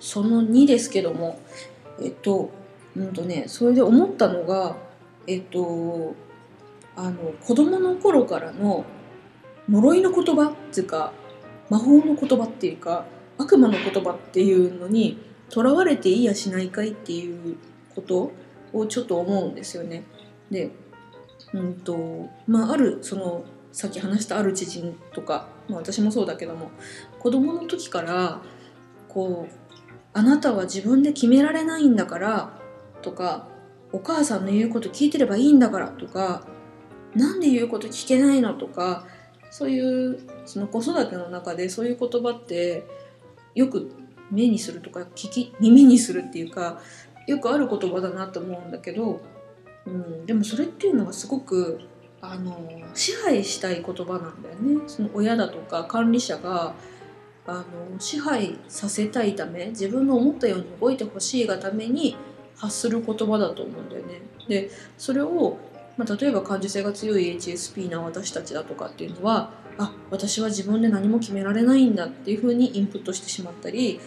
その2ですけどもえっとうんとねそれで思ったのがえっとあの子供の頃からの呪いの言葉っていうか魔法の言葉っていうか悪魔の言葉っていうのにとらわれていいやしないかいっていうことをちょっと思うんですよね。で、うんとまあ、あるそのさっき話したある知人とか、まあ、私もそうだけども子供の時からこう「あなたは自分で決められないんだから」とか「お母さんの言うこと聞いてればいいんだから」とか「なんで言うこと聞けないの?」とかそういうその子育ての中でそういう言葉ってよく目にするとか聞き耳にするっていうかよくある言葉だなと思うんだけど、うん、でもそれっていうのがすごくあの支配したい言葉なんだよね。その親だとか管理者があの支配させたいため自分の思ったように動いてほしいがために発する言葉だと思うんだよね。でそれを、まあ、例えば感受性が強い HSP な私たちだとかっていうのはあ私は自分で何も決められないんだっていうふうにインプットしてしまったり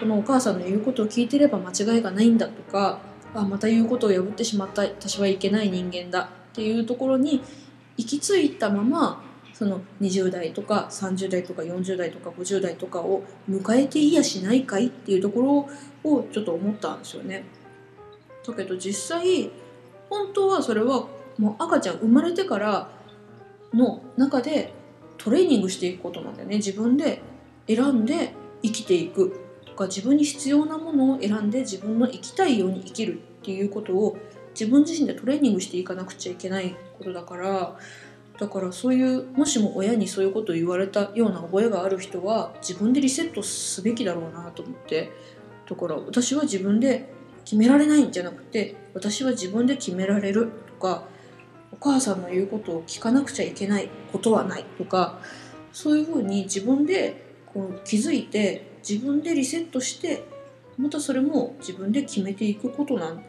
このお母さんの言うことを聞いてれば間違いがないんだとかあまた言うことを破ってしまった私はいけない人間だっていうところに行き着いたままその20代とか30代とか40代とか50代とかを迎えていやしないかいっていうところをちょっと思ったんですよね。だけど実際本当はそれはもう赤ちゃん生まれてからの中でトレーニングしていくことなんだよね自分で選んで生きていくとか自分に必要なものを選んで自分の生きたいように生きるっていうことを自分自身でトレーニングしていかなくちゃいけないことだからだからそういうもしも親にそういうことを言われたような覚えがある人は自分でリセットすべきだろうなと思ってだから私は自分で決められないんじゃなくて私は自分で決められるとかお母さんの言うことを聞かなくちゃいけないことはないとかそういうふうに自分でこう気づいて自分でリセットしてまたそれも自分で決めていくことなん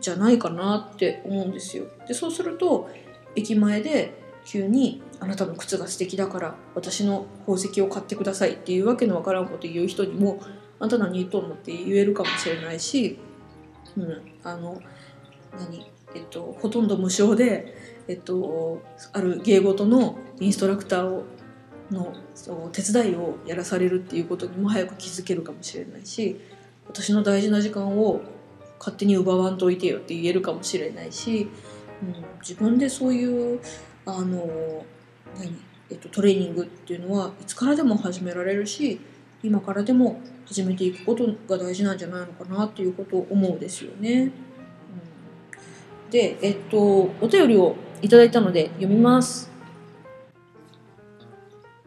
じゃないかなって思うんですよ。でそうすると駅前で急に「あなたの靴が素敵だから私の宝石を買ってください」っていうわけのわからんこと言う人にも「あんた何言っとんの?」って言えるかもしれないし、うん、あの何？えっとほとんど無償で、えっと、ある芸事のインストラクターをのその手伝いをやらされるっていうことにも早く気づけるかもしれないし私の大事な時間を勝手に奪わんといてよって言えるかもしれないし、うん、自分でそういうあの何、えっと、トレーニングっていうのはいつからでも始められるし今からでも始めていくことが大事なんじゃないのかなっていうことを思うんですよね。うん、で、えっと、お便りをいただいたので読みます。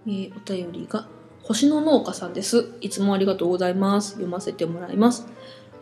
えー、お便りが星の農家さんです。いつもありがとうございます。読ませてもらいます。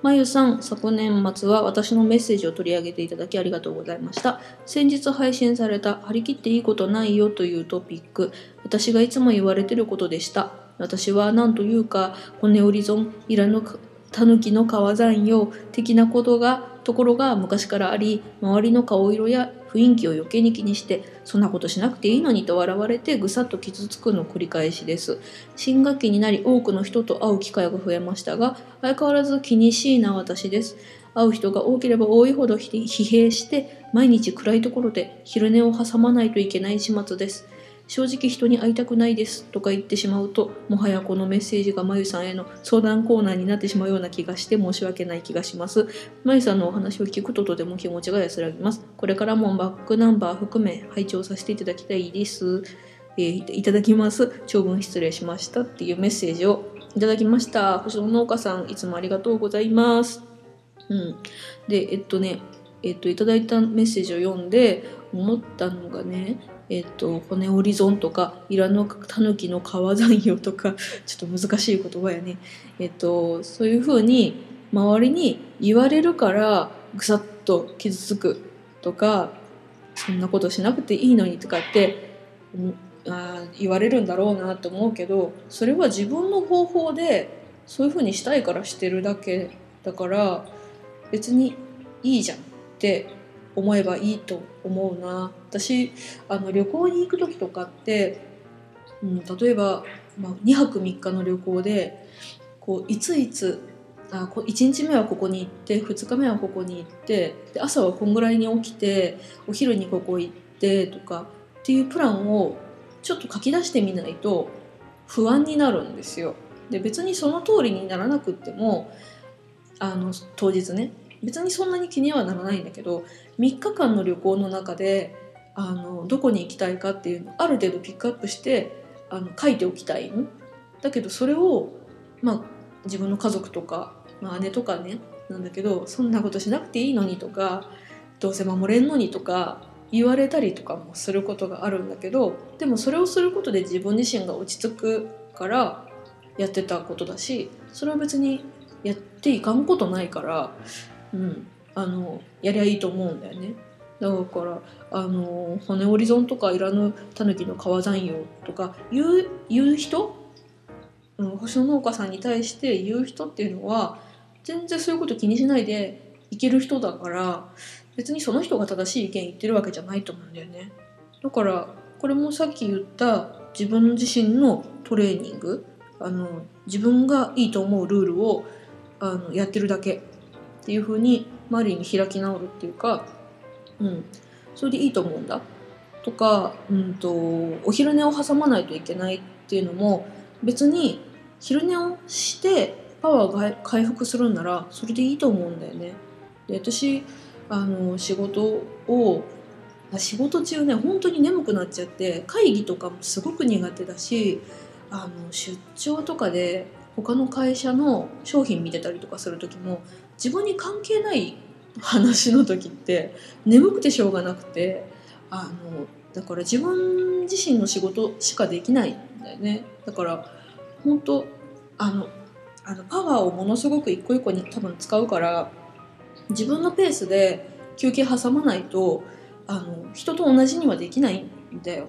まゆさん、昨年末は私のメッセージを取り上げていただきありがとうございました。先日配信された張り切っていいことないよというトピック、私がいつも言われてることでした。私は何というか、骨折り損、いらぬたぬきの川山用的なことが、ところが昔からあり、周りの顔色や雰囲気を余計に気にしてそんなことしなくていいのにと笑われてぐさっと傷つくの繰り返しです。新学期になり多くの人と会う機会が増えましたが相変わらず気にしいな私です。会う人が多ければ多いほど疲弊して毎日暗いところで昼寝を挟まないといけない始末です。正直人に会いたくないですとか言ってしまうともはやこのメッセージがまゆさんへの相談コーナーになってしまうような気がして申し訳ない気がします。まゆさんのお話を聞くととても気持ちが安らぎます。これからもバックナンバー含め拝聴させていただきたいです。えー、いただきます。長文失礼しましたっていうメッセージをいただきました。星野農家さんいつもありがとうございます。うん。でえっとねえっといただいたメッセージを読んで思ったのがねえっと、骨折り損とかイラのタヌキの川山用とか ちょっと難しい言葉やね、えっと、そういうふうに周りに言われるからぐさっと傷つくとかそんなことしなくていいのにとかってあ言われるんだろうなと思うけどそれは自分の方法でそういうふうにしたいからしてるだけだから別にいいじゃんって思えばいいと思うな私あの旅行に行く時とかって、うん、例えば、まあ、2泊3日の旅行でこういついつあこ1日目はここに行って2日目はここに行ってで朝はこんぐらいに起きてお昼にここ行ってとかっていうプランをちょっと書き出してみないと不安になるんですよ。で別にその通りにならなくってもあの当日ね別にそんなに気にはならないんだけど3日間の旅行の中であのどこに行きたいかっていうのをある程度ピックアップしてあの書いておきたいの。だけどそれを、まあ、自分の家族とか、まあ、姉とかねなんだけどそんなことしなくていいのにとかどうせ守れんのにとか言われたりとかもすることがあるんだけどでもそれをすることで自分自身が落ち着くからやってたことだしそれは別にやっていかんことないから、うん、あのやりゃいいと思うんだよね。だからあの骨折り損とかいらぬタヌキの川山用とか言う言う人、うん、星の農家さんに対して言う人っていうのは全然そういうこと気にしないでいける人だから別にその人が正しい意見言ってるわけじゃないと思うんだよね。だからこれもさっき言った自分自身のトレーニングあの自分がいいと思うルールをあのやってるだけっていう風に周りに開き直るっていうか、うん、それでいいと思うんだ。とか、うんと、お昼寝を挟まないといけないっていうのも別に昼寝をしてパワーが回復するんならそれでいいと思うんだよね。で私あの仕事を仕事中ね本当に眠くなっちゃって会議とかもすごく苦手だしあの出張とかで他の会社の商品見てたりとかする時も自分に関係ない話の時って眠くてしょうがなくてあのだから自分自身の仕事しかできないんだよね。だから本当あのあのパワーをものすごく一個一個に多分使うから自分のペースで休憩挟まないとあの人と同じにはできないんだよ。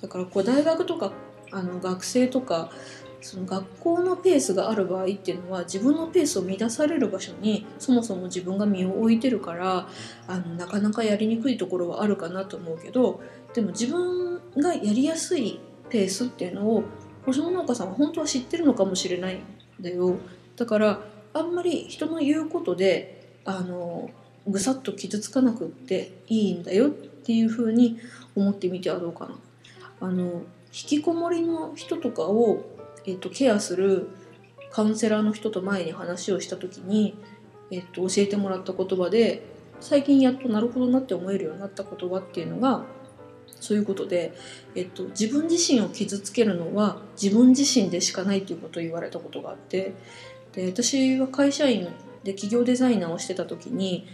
だからこう大学とかあの学生とかその学校のペースがある場合っていうのは自分のペースを乱される場所にそもそも自分が身を置いてるからあのなかなかやりにくいところはあるかなと思うけどでも自分がやりやすいペースっていうのを星野農家さんは本当は知ってるのかもしれないんだよだからあんまり人の言うことであのぐさっと傷つかなくっていいんだよっていうふうに思ってみてはどうかな。あの引きこもりの人とかを、えっと、ケアするカウンセラーの人と前に話をした時に、えっと、教えてもらった言葉で最近やっとなるほどなって思えるようになった言葉っていうのがそういうことで、えっと、自分自身を傷つけるのは自分自身でしかないということを言われたことがあってで私は会社員で企業デザイナーをしてた時に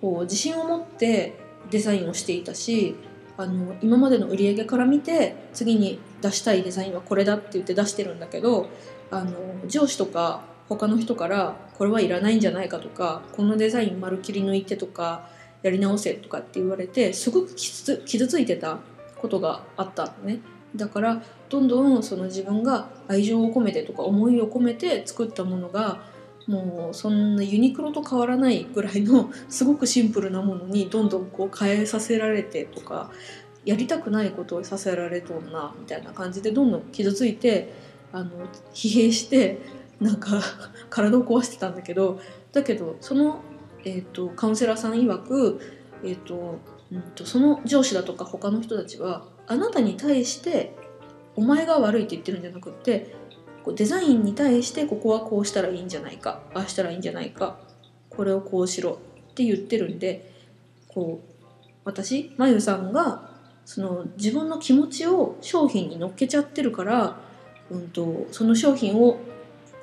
こう自信を持ってデザインをしていたしあの今までの売り上げから見て次に出したいデザインはこれだって言って出してるんだけどあの上司とか他の人からこれはいらないんじゃないかとかこのデザイン丸切り抜いてとかやり直せとかって言われてすごく傷ついてたことがあったのね。だからどんどんその自分が愛情を込めてとか思いを込めて作ったものがもうそんなユニクロと変わらないぐらいのすごくシンプルなものにどんどんこう変えさせられてとかやりたくないことをさせられとんなみたいな感じでどんどん傷ついてあの疲弊してなんか 体を壊してたんだけどだけどその、えーと、カウンセラーさん曰く、えーとうんと、その上司だとか他の人たちはあなたに対してお前が悪いって言ってるんじゃなくってデザインに対してここはこうしたらいいんじゃないかああしたらいいんじゃないかこれをこうしろって言ってるんでこう私まゆさんがその自分の気持ちを商品に乗っけちゃってるから、うんと、その商品を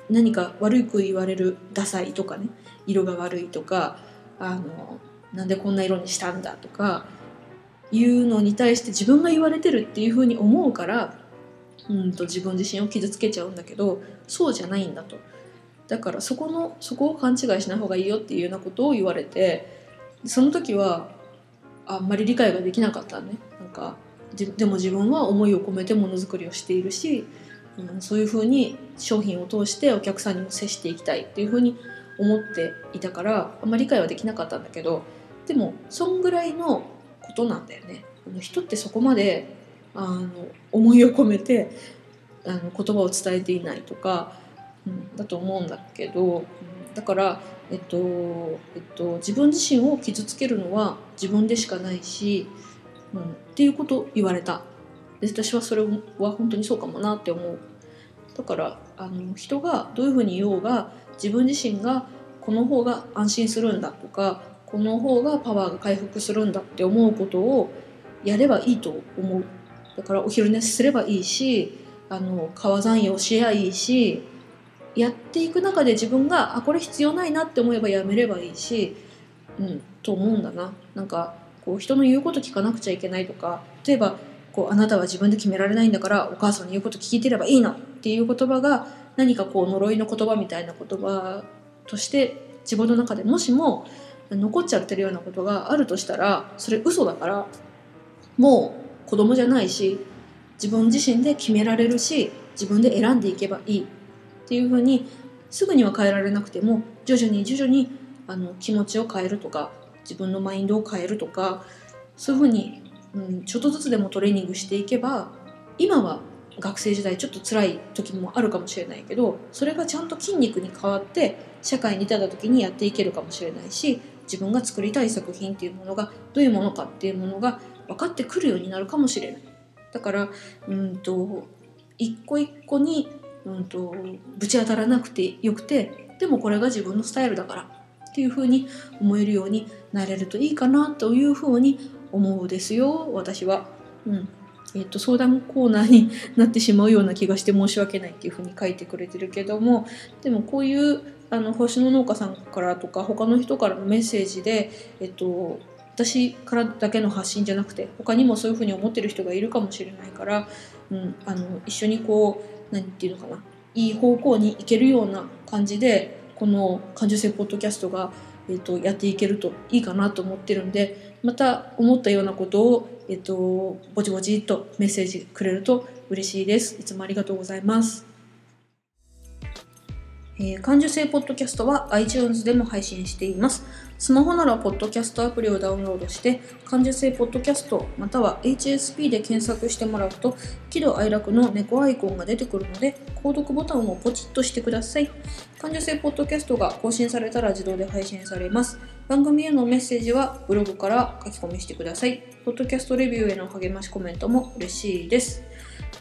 何か悪く言われるダサいとかね色が悪いとかあのなんでこんな色にしたんだとかいうのに対して自分が言われてるっていうふうに思うからうんと自分自身を傷つけちゃうんだけどそうじゃないんだと。だからそこのそこを勘違いしない方がいいよっていうようなことを言われてその時はあんまり理解ができなかったね。かでも自分は思いを込めてものづくりをしているし、うん、そういうふうに商品を通してお客さんにも接していきたいっていうふうに思っていたからあんまり理解はできなかったんだけどでもそんぐらいのことなんだよね。人ってそこまであの思いを込めてあの言葉を伝えていないとかうん、だと思うんだけど、うんだから、えっとえっと、自分自身を傷つけるのは自分でしかないし、うん、っていうこと言われた。で私はそれは本当にそうかもなって思う。だからあの人がどういうふうに言おうが自分自身がこの方が安心するんだとかこの方がパワーが回復するんだって思うことをやればいいと思う。だからお昼寝すればいいしあの川残用しやいいしやっていく中で自分があこれ必要ないなって思えばやめればいいし、うん、と思うんだな。なんかこう人の言うこと聞かなくちゃいけないとか例えばこうあなたは自分で決められないんだからお母さんの言うこと聞いてればいいのっていう言葉が何かこう呪いの言葉みたいな言葉として自分の中でもしも残っちゃってるようなことがあるとしたらそれ嘘だからもう子供じゃないし自分自身で決められるし自分で選んでいけばいいっていうふうにすぐには変えられなくても徐々に徐々にあの気持ちを変えるとか自分のマインドを変えるとかそういうふうに、うん、ちょっとずつでもトレーニングしていけば今は学生時代ちょっと辛い時もあるかもしれないけどそれがちゃんと筋肉に変わって社会に出た時にやっていけるかもしれないし自分が作りたい作品っていうものがどういうものかっていうものが分かってくるようになるかもしれない。だからうんと一個一個にうんとぶち当たらなくてよくてでもこれが自分のスタイルだからっていう風に思えるようになれるといいかなという風に思うですよ。私は。うん。えっと相談コーナーになってしまうような気がして申し訳ないっていう風に書いてくれてるけども。でもこういうあの星の農家さんからとか他の人からのメッセージで、えっと、私からだけの発信じゃなくて他にもそういう風に思ってる人がいるかもしれないから、うん、あの一緒にこう何て言うのかな。いい方向に行けるような感じでこの感受性ポッドキャストが、えっと、やっていけるといいかなと思ってるんでまた思ったようなことを、えっと、ぼちぼちっとメッセージくれると嬉しいです。いつもありがとうございます。えー、感受性ポッドキャストは iTunes でも配信しています。スマホならポッドキャストアプリをダウンロードして、感受性ポッドキャストまたは HSP で検索してもらうと、喜怒哀楽の猫アイコンが出てくるので、購読ボタンをポチッとしてください。感受性ポッドキャストが更新されたら自動で配信されます。番組へのメッセージはブログから書き込みしてください。ポッドキャストレビューへの励ましコメントも嬉しいです。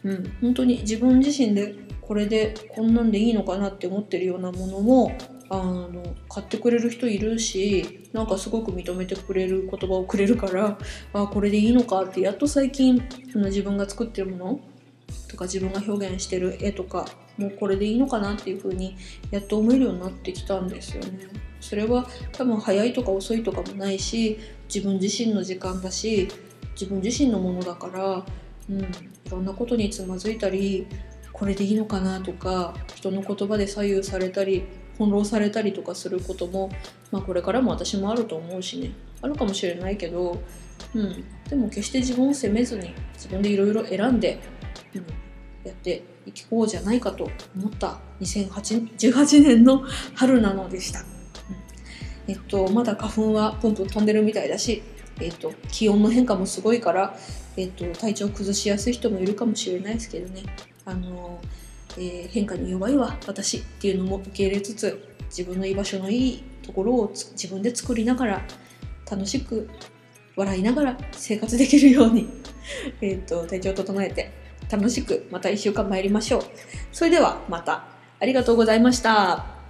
うん、本当に自分自身でこれでこんなんでいいのかなって思ってるようなものもあの買ってくれる人いるしなんかすごく認めてくれる言葉をくれるからあこれでいいのかってやっと最近その自分が作ってるものとか自分が表現してる絵とかもうこれでいいのかなっていう風にやっと思えるようになってきたんですよね。それは多分早いとか遅いとかもないし自分自身の時間だし自分自身のものだから、うん、いろんなことにつまずいたりこれでいいのかなとか人の言葉で左右されたり翻弄されたりとかすることも、まあ、これからも私もあると思うしね。あるかもしれないけど、うん、でも決して自分を責めずに自分でいろいろ選んで、うん、やっていこうじゃないかと思った2018年の春なのでした。えっと、まだ花粉はプンプン飛んでるみたいだし、えっと、気温の変化もすごいから、えっと、体調崩しやすい人もいるかもしれないですけどね。あの、えー変化に弱いわ私っていうのも受け入れつつ自分の居場所のいいところを自分で作りながら楽しく笑いながら生活できるように、えっと体調を整えて楽しくまた1週間参りましょう。それではまたありがとうございました。